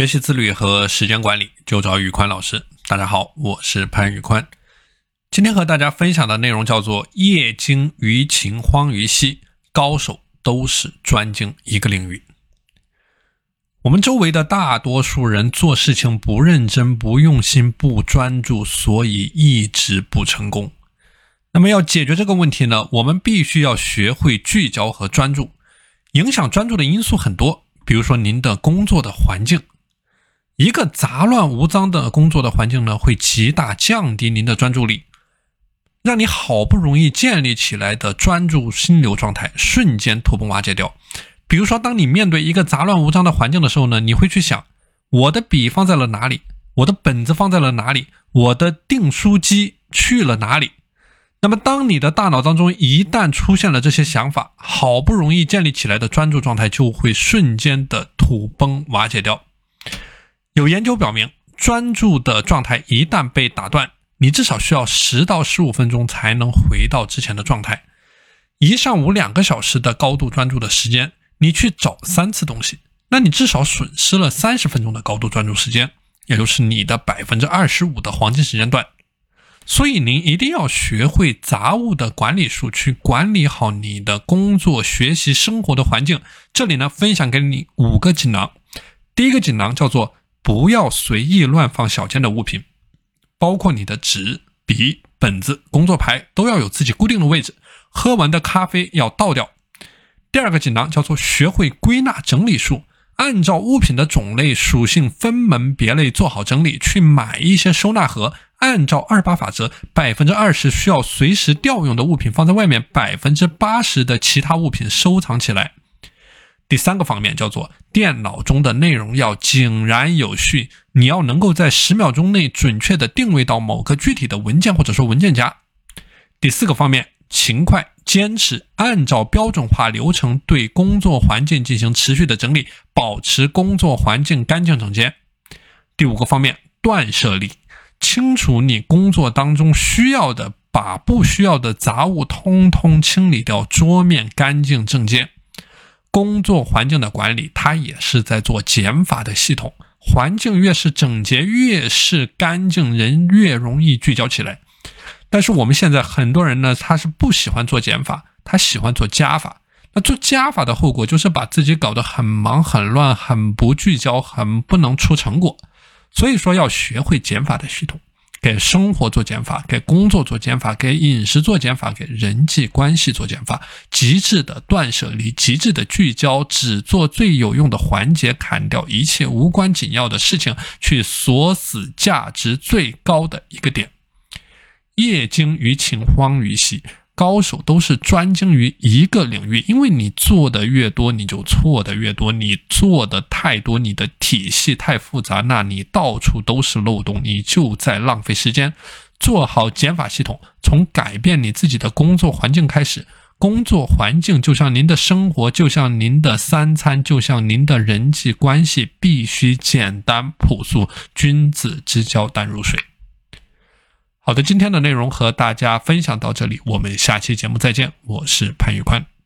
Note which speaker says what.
Speaker 1: 学习自律和时间管理，就找宇宽老师。大家好，我是潘宇宽。今天和大家分享的内容叫做“业精于勤，荒于嬉”，高手都是专精一个领域。我们周围的大多数人做事情不认真、不用心、不专注，所以一直不成功。那么要解决这个问题呢，我们必须要学会聚焦和专注。影响专注的因素很多，比如说您的工作的环境。一个杂乱无章的工作的环境呢，会极大降低您的专注力，让你好不容易建立起来的专注心流状态瞬间土崩瓦解掉。比如说，当你面对一个杂乱无章的环境的时候呢，你会去想：我的笔放在了哪里？我的本子放在了哪里？我的订书机去了哪里？那么，当你的大脑当中一旦出现了这些想法，好不容易建立起来的专注状态就会瞬间的土崩瓦解掉。有研究表明，专注的状态一旦被打断，你至少需要十到十五分钟才能回到之前的状态。一上午两个小时的高度专注的时间，你去找三次东西，那你至少损失了三十分钟的高度专注时间，也就是你的百分之二十五的黄金时间段。所以，您一定要学会杂物的管理术，去管理好你的工作、学习、生活的环境。这里呢，分享给你五个锦囊。第一个锦囊叫做。不要随意乱放小件的物品，包括你的纸、笔、本子、工作牌都要有自己固定的位置。喝完的咖啡要倒掉。第二个锦囊叫做学会归纳整理术，按照物品的种类属性分门别类做好整理，去买一些收纳盒，按照二八法则，百分之二十需要随时调用的物品放在外面，百分之八十的其他物品收藏起来。第三个方面叫做电脑中的内容要井然有序，你要能够在十秒钟内准确的定位到某个具体的文件或者说文件夹。第四个方面，勤快坚持按照标准化流程对工作环境进行持续的整理，保持工作环境干净整洁。第五个方面，断舍离，清除你工作当中需要的，把不需要的杂物通通清理掉，桌面干净整洁。工作环境的管理，它也是在做减法的系统。环境越是整洁，越是干净，人越容易聚焦起来。但是我们现在很多人呢，他是不喜欢做减法，他喜欢做加法。那做加法的后果就是把自己搞得很忙、很乱、很不聚焦、很不能出成果。所以说，要学会减法的系统。给生活做减法，给工作做减法，给饮食做减法，给人际关系做减法，极致的断舍离，极致的聚焦，只做最有用的环节，砍掉一切无关紧要的事情，去锁死价值最高的一个点。业精于勤，荒于嬉。高手都是专精于一个领域，因为你做的越多，你就错的越多。你做的太多，你的体系太复杂，那你到处都是漏洞，你就在浪费时间。做好减法系统，从改变你自己的工作环境开始。工作环境就像您的生活，就像您的三餐，就像您的人际关系，必须简单朴素。君子之交淡如水。好的，今天的内容和大家分享到这里，我们下期节目再见。我是潘玉宽。